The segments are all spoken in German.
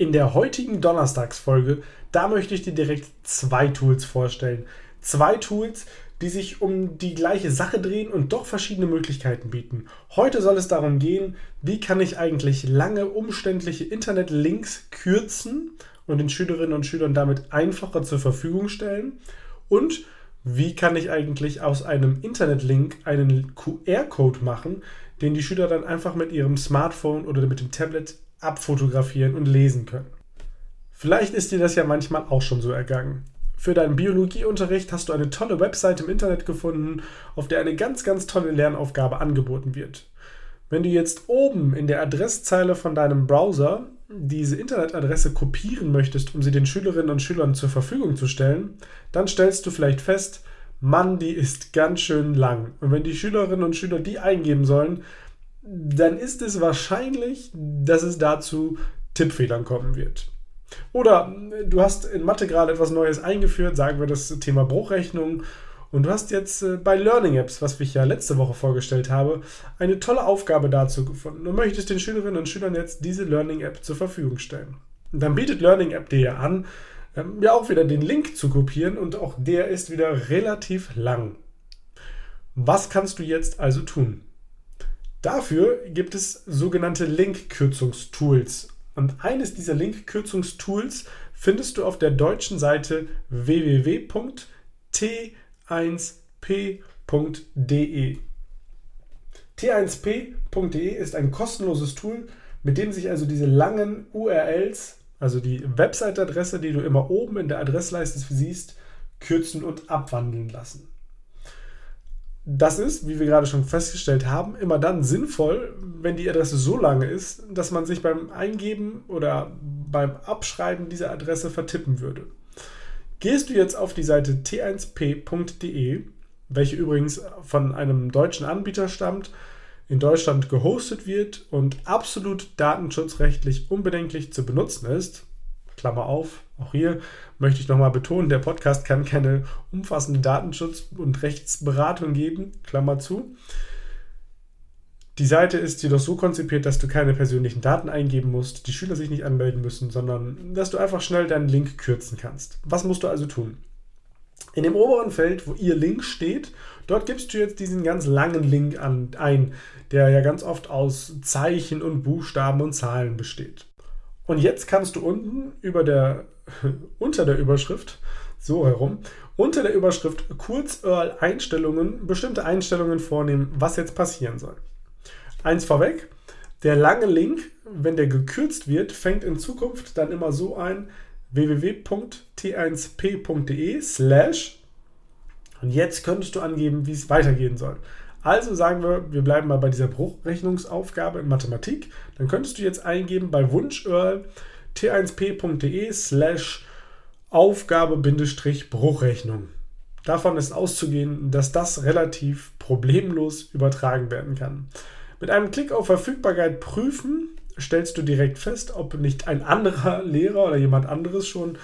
In der heutigen Donnerstagsfolge, da möchte ich dir direkt zwei Tools vorstellen. Zwei Tools, die sich um die gleiche Sache drehen und doch verschiedene Möglichkeiten bieten. Heute soll es darum gehen, wie kann ich eigentlich lange umständliche Internetlinks kürzen und den Schülerinnen und Schülern damit einfacher zur Verfügung stellen und wie kann ich eigentlich aus einem Internetlink einen QR-Code machen, den die Schüler dann einfach mit ihrem Smartphone oder mit dem Tablet abfotografieren und lesen können. Vielleicht ist dir das ja manchmal auch schon so ergangen. Für deinen Biologieunterricht hast du eine tolle Website im Internet gefunden, auf der eine ganz, ganz tolle Lernaufgabe angeboten wird. Wenn du jetzt oben in der Adresszeile von deinem Browser diese Internetadresse kopieren möchtest, um sie den Schülerinnen und Schülern zur Verfügung zu stellen, dann stellst du vielleicht fest, Mann, die ist ganz schön lang. Und wenn die Schülerinnen und Schüler die eingeben sollen, dann ist es wahrscheinlich, dass es dazu Tippfehlern kommen wird. Oder du hast in Mathe gerade etwas Neues eingeführt, sagen wir das Thema Bruchrechnung. Und du hast jetzt äh, bei Learning Apps, was ich ja letzte Woche vorgestellt habe, eine tolle Aufgabe dazu gefunden und möchtest den Schülerinnen und Schülern jetzt diese Learning App zur Verfügung stellen. Und dann bietet Learning App dir ja an, ähm, ja auch wieder den Link zu kopieren und auch der ist wieder relativ lang. Was kannst du jetzt also tun? Dafür gibt es sogenannte Link-Kürzungstools. Und eines dieser Link-Kürzungstools findest du auf der deutschen Seite www.t1p.de. T1p.de ist ein kostenloses Tool, mit dem sich also diese langen URLs, also die Website-Adresse, die du immer oben in der Adressleiste siehst, kürzen und abwandeln lassen das ist, wie wir gerade schon festgestellt haben, immer dann sinnvoll, wenn die Adresse so lange ist, dass man sich beim Eingeben oder beim Abschreiben dieser Adresse vertippen würde. Gehst du jetzt auf die Seite t1p.de, welche übrigens von einem deutschen Anbieter stammt, in Deutschland gehostet wird und absolut datenschutzrechtlich unbedenklich zu benutzen ist, Klammer auf, auch hier möchte ich nochmal betonen, der Podcast kann keine umfassende Datenschutz- und Rechtsberatung geben, Klammer zu. Die Seite ist jedoch so konzipiert, dass du keine persönlichen Daten eingeben musst, die Schüler sich nicht anmelden müssen, sondern dass du einfach schnell deinen Link kürzen kannst. Was musst du also tun? In dem oberen Feld, wo ihr Link steht, dort gibst du jetzt diesen ganz langen Link an, ein, der ja ganz oft aus Zeichen und Buchstaben und Zahlen besteht. Und jetzt kannst du unten über der, unter der Überschrift, so herum, unter der Überschrift Kurzurl Einstellungen, bestimmte Einstellungen vornehmen, was jetzt passieren soll. Eins vorweg, der lange Link, wenn der gekürzt wird, fängt in Zukunft dann immer so ein www.t1p.de slash und jetzt könntest du angeben, wie es weitergehen soll. Also sagen wir, wir bleiben mal bei dieser Bruchrechnungsaufgabe in Mathematik. Dann könntest du jetzt eingeben bei Wunsch-URL t1p.de slash Aufgabe-Bruchrechnung. Davon ist auszugehen, dass das relativ problemlos übertragen werden kann. Mit einem Klick auf Verfügbarkeit prüfen stellst du direkt fest, ob nicht ein anderer Lehrer oder jemand anderes schon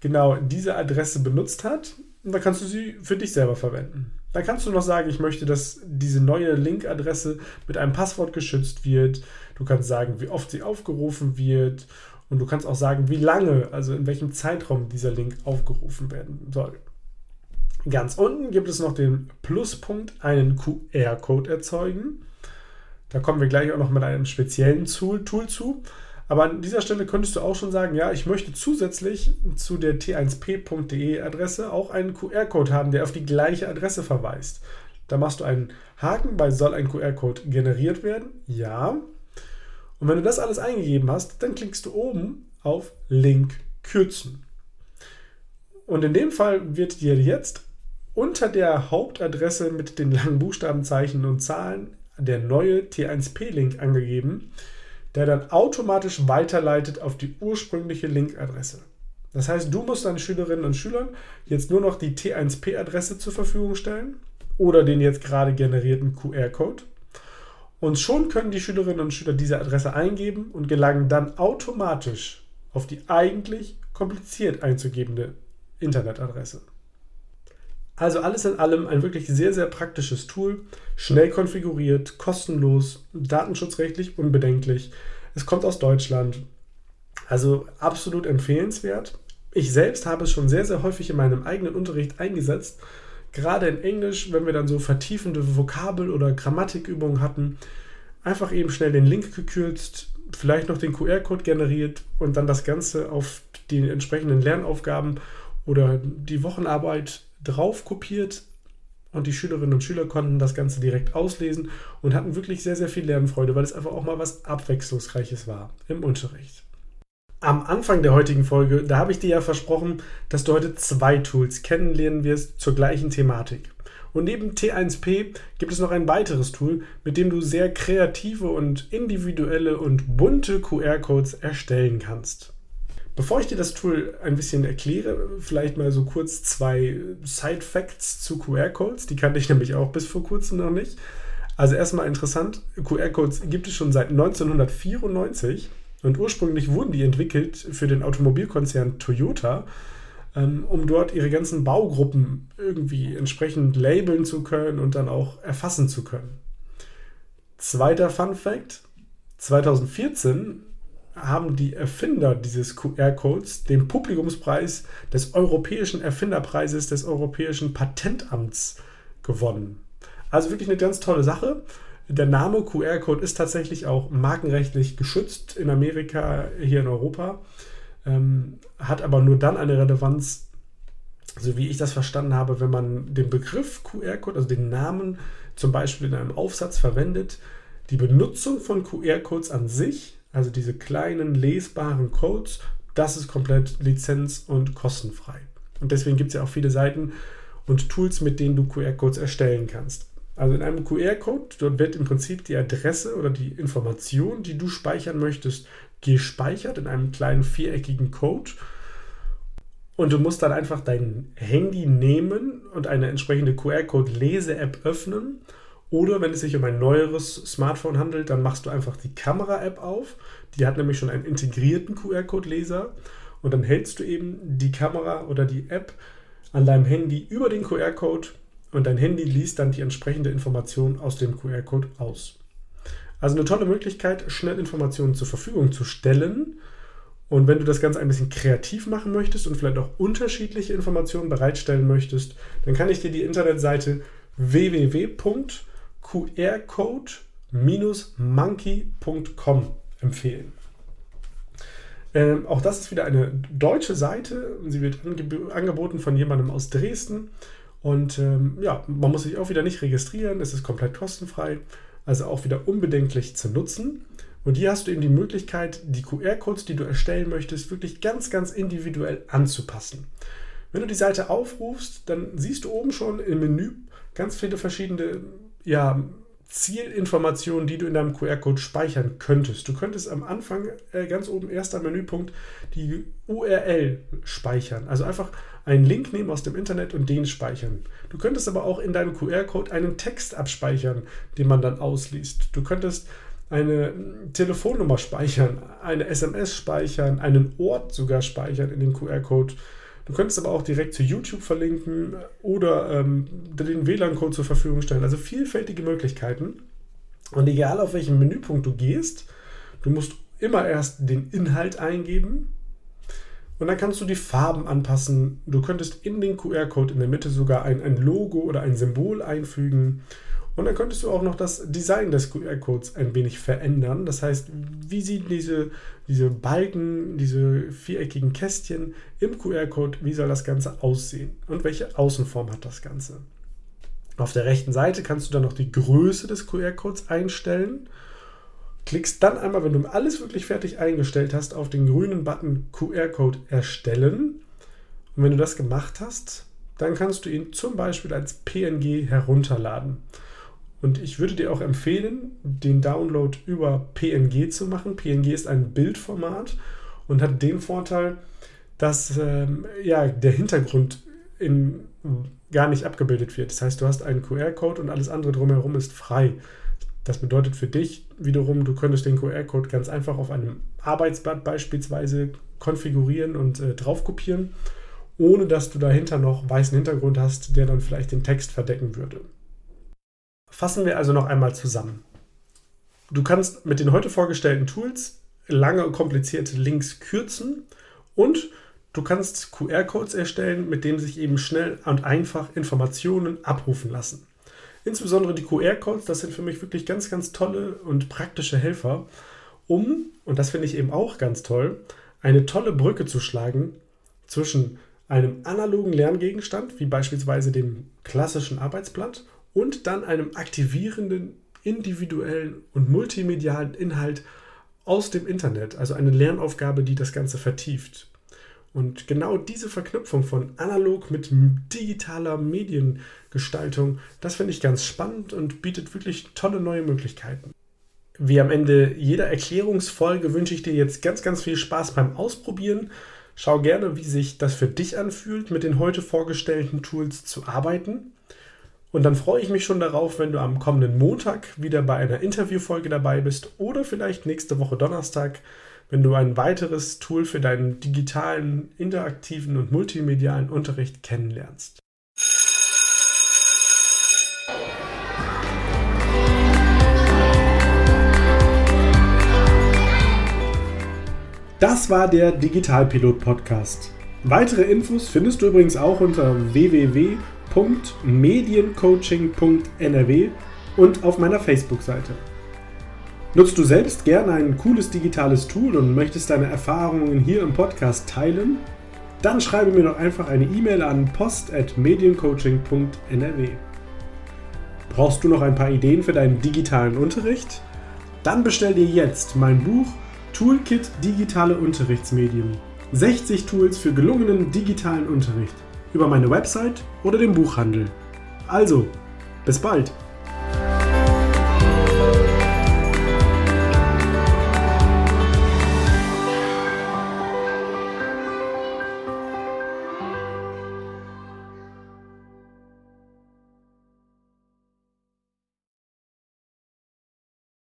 genau diese Adresse benutzt hat. Und dann kannst du sie für dich selber verwenden. Dann kannst du noch sagen, ich möchte, dass diese neue Link-Adresse mit einem Passwort geschützt wird. Du kannst sagen, wie oft sie aufgerufen wird. Und du kannst auch sagen, wie lange, also in welchem Zeitraum dieser Link aufgerufen werden soll. Ganz unten gibt es noch den Pluspunkt, einen QR-Code erzeugen. Da kommen wir gleich auch noch mit einem speziellen Tool, Tool zu. Aber an dieser Stelle könntest du auch schon sagen, ja, ich möchte zusätzlich zu der t1p.de Adresse auch einen QR-Code haben, der auf die gleiche Adresse verweist. Da machst du einen Haken bei soll ein QR-Code generiert werden? Ja. Und wenn du das alles eingegeben hast, dann klickst du oben auf Link kürzen. Und in dem Fall wird dir jetzt unter der Hauptadresse mit den langen Buchstabenzeichen und Zahlen der neue T1P-Link angegeben, der dann automatisch weiterleitet auf die ursprüngliche Linkadresse. Das heißt, du musst deinen Schülerinnen und Schülern jetzt nur noch die T1P-Adresse zur Verfügung stellen oder den jetzt gerade generierten QR-Code. Und schon können die Schülerinnen und Schüler diese Adresse eingeben und gelangen dann automatisch auf die eigentlich kompliziert einzugebende Internetadresse. Also alles in allem ein wirklich sehr, sehr praktisches Tool, schnell konfiguriert, kostenlos, datenschutzrechtlich unbedenklich. Es kommt aus Deutschland. Also absolut empfehlenswert. Ich selbst habe es schon sehr, sehr häufig in meinem eigenen Unterricht eingesetzt. Gerade in Englisch, wenn wir dann so vertiefende Vokabel- oder Grammatikübungen hatten, einfach eben schnell den Link gekürzt, vielleicht noch den QR-Code generiert und dann das Ganze auf die entsprechenden Lernaufgaben oder die Wochenarbeit drauf kopiert und die Schülerinnen und Schüler konnten das Ganze direkt auslesen und hatten wirklich sehr, sehr viel Lernfreude, weil es einfach auch mal was Abwechslungsreiches war im Unterricht. Am Anfang der heutigen Folge, da habe ich dir ja versprochen, dass du heute zwei Tools kennenlernen wirst zur gleichen Thematik. Und neben T1P gibt es noch ein weiteres Tool, mit dem du sehr kreative und individuelle und bunte QR-Codes erstellen kannst. Bevor ich dir das Tool ein bisschen erkläre, vielleicht mal so kurz zwei Side-Facts zu QR-Codes. Die kannte ich nämlich auch bis vor kurzem noch nicht. Also erstmal interessant, QR-Codes gibt es schon seit 1994 und ursprünglich wurden die entwickelt für den Automobilkonzern Toyota, ähm, um dort ihre ganzen Baugruppen irgendwie entsprechend labeln zu können und dann auch erfassen zu können. Zweiter Fun Fact: 2014 haben die Erfinder dieses QR-Codes den Publikumspreis des Europäischen Erfinderpreises des Europäischen Patentamts gewonnen. Also wirklich eine ganz tolle Sache. Der Name QR-Code ist tatsächlich auch markenrechtlich geschützt in Amerika, hier in Europa, ähm, hat aber nur dann eine Relevanz, so wie ich das verstanden habe, wenn man den Begriff QR-Code, also den Namen zum Beispiel in einem Aufsatz verwendet. Die Benutzung von QR-Codes an sich also diese kleinen lesbaren Codes, das ist komplett lizenz- und kostenfrei. Und deswegen gibt es ja auch viele Seiten und Tools, mit denen du QR-Codes erstellen kannst. Also in einem QR-Code, dort wird im Prinzip die Adresse oder die Information, die du speichern möchtest, gespeichert in einem kleinen viereckigen Code. Und du musst dann einfach dein Handy nehmen und eine entsprechende QR-Code-Lese-App öffnen oder wenn es sich um ein neueres Smartphone handelt, dann machst du einfach die Kamera-App auf. Die hat nämlich schon einen integrierten QR-Code-Leser. Und dann hältst du eben die Kamera oder die App an deinem Handy über den QR-Code und dein Handy liest dann die entsprechende Information aus dem QR-Code aus. Also eine tolle Möglichkeit, schnell Informationen zur Verfügung zu stellen. Und wenn du das Ganze ein bisschen kreativ machen möchtest und vielleicht auch unterschiedliche Informationen bereitstellen möchtest, dann kann ich dir die Internetseite www qrcode-monkey.com empfehlen. Ähm, auch das ist wieder eine deutsche Seite. Sie wird angeb angeboten von jemandem aus Dresden. Und ähm, ja, man muss sich auch wieder nicht registrieren. Es ist komplett kostenfrei. Also auch wieder unbedenklich zu nutzen. Und hier hast du eben die Möglichkeit, die QR-Codes, die du erstellen möchtest, wirklich ganz, ganz individuell anzupassen. Wenn du die Seite aufrufst, dann siehst du oben schon im Menü ganz viele verschiedene ja, Zielinformationen, die du in deinem QR-Code speichern könntest. Du könntest am Anfang äh, ganz oben erster Menüpunkt die URL speichern. Also einfach einen Link nehmen aus dem Internet und den speichern. Du könntest aber auch in deinem QR-Code einen Text abspeichern, den man dann ausliest. Du könntest eine Telefonnummer speichern, eine SMS speichern, einen Ort sogar speichern in den QR-Code. Du könntest aber auch direkt zu YouTube verlinken oder ähm, den WLAN-Code zur Verfügung stellen. Also vielfältige Möglichkeiten. Und egal auf welchen Menüpunkt du gehst, du musst immer erst den Inhalt eingeben und dann kannst du die Farben anpassen. Du könntest in den QR-Code in der Mitte sogar ein, ein Logo oder ein Symbol einfügen Und dann könntest du auch noch das Design des QR-Codes ein wenig verändern. Das heißt, wie sieht diese, diese Balken, diese viereckigen Kästchen im QR-Code, wie soll das Ganze aussehen? Und welche Außenform hat das Ganze? Auf der rechten Seite kannst du dann noch die Größe des QR-Codes einstellen. Klickst dann einmal, wenn du alles wirklich fertig eingestellt hast, auf den grünen Button QR-Code erstellen. Und wenn du das gemacht hast, dann kannst du ihn zum Beispiel als PNG herunterladen. Und ich würde dir auch empfehlen, den Download über PNG zu machen. PNG ist ein Bildformat und hat den Vorteil, dass ähm, ja, der Hintergrund in, gar nicht abgebildet wird. Das heißt, du hast einen QR-Code und alles andere drumherum ist frei. Das bedeutet für dich wiederum, du könntest den QR-Code ganz einfach auf einem Arbeitsblatt beispielsweise konfigurieren und äh, drauf kopieren ohne dass du dahinter noch weißen Hintergrund hast, der dann vielleicht den Text verdecken würde. Fassen wir also noch einmal zusammen. Du kannst mit den heute vorgestellten Tools lange und komplizierte Links kürzen und du kannst QR-Codes erstellen, mit denen sich eben schnell und einfach Informationen abrufen lassen. Insbesondere die QR-Codes, das sind für mich wirklich ganz, ganz tolle und praktische Helfer, um, und das finde ich eben auch ganz toll, eine tolle Brücke zu schlagen zwischen einem analogen Lerngegenstand, wie beispielsweise dem klassischen Arbeitsblatt, und dann einem aktivierenden, individuellen und multimedialen Inhalt aus dem Internet, also eine Lernaufgabe, die das Ganze vertieft. Und genau diese Verknüpfung von analog mit digitaler Mediengestaltung, das finde ich ganz spannend und bietet wirklich tolle neue Möglichkeiten. Wie am Ende jeder Erklärungsfolge wünsche ich dir jetzt ganz, ganz viel Spaß beim Ausprobieren. Schau gerne, wie sich das für dich anfühlt, mit den heute vorgestellten Tools zu arbeiten. Und dann freue ich mich schon darauf, wenn du am kommenden Montag wieder bei einer Interviewfolge dabei bist oder vielleicht nächste Woche Donnerstag, wenn du ein weiteres Tool für deinen digitalen, interaktiven und multimedialen Unterricht kennenlernst. Das war der Digitalpilot Podcast. Weitere Infos findest du übrigens auch unter www.mediencoaching.nrw und auf meiner Facebook-Seite. Nutzt du selbst gerne ein cooles digitales Tool und möchtest deine Erfahrungen hier im Podcast teilen? Dann schreibe mir doch einfach eine E-Mail an post.mediencoaching.nrw. Brauchst du noch ein paar Ideen für deinen digitalen Unterricht? Dann bestell dir jetzt mein Buch Toolkit Digitale Unterrichtsmedien. 60 Tools für gelungenen digitalen Unterricht über meine Website oder den Buchhandel. Also, bis bald!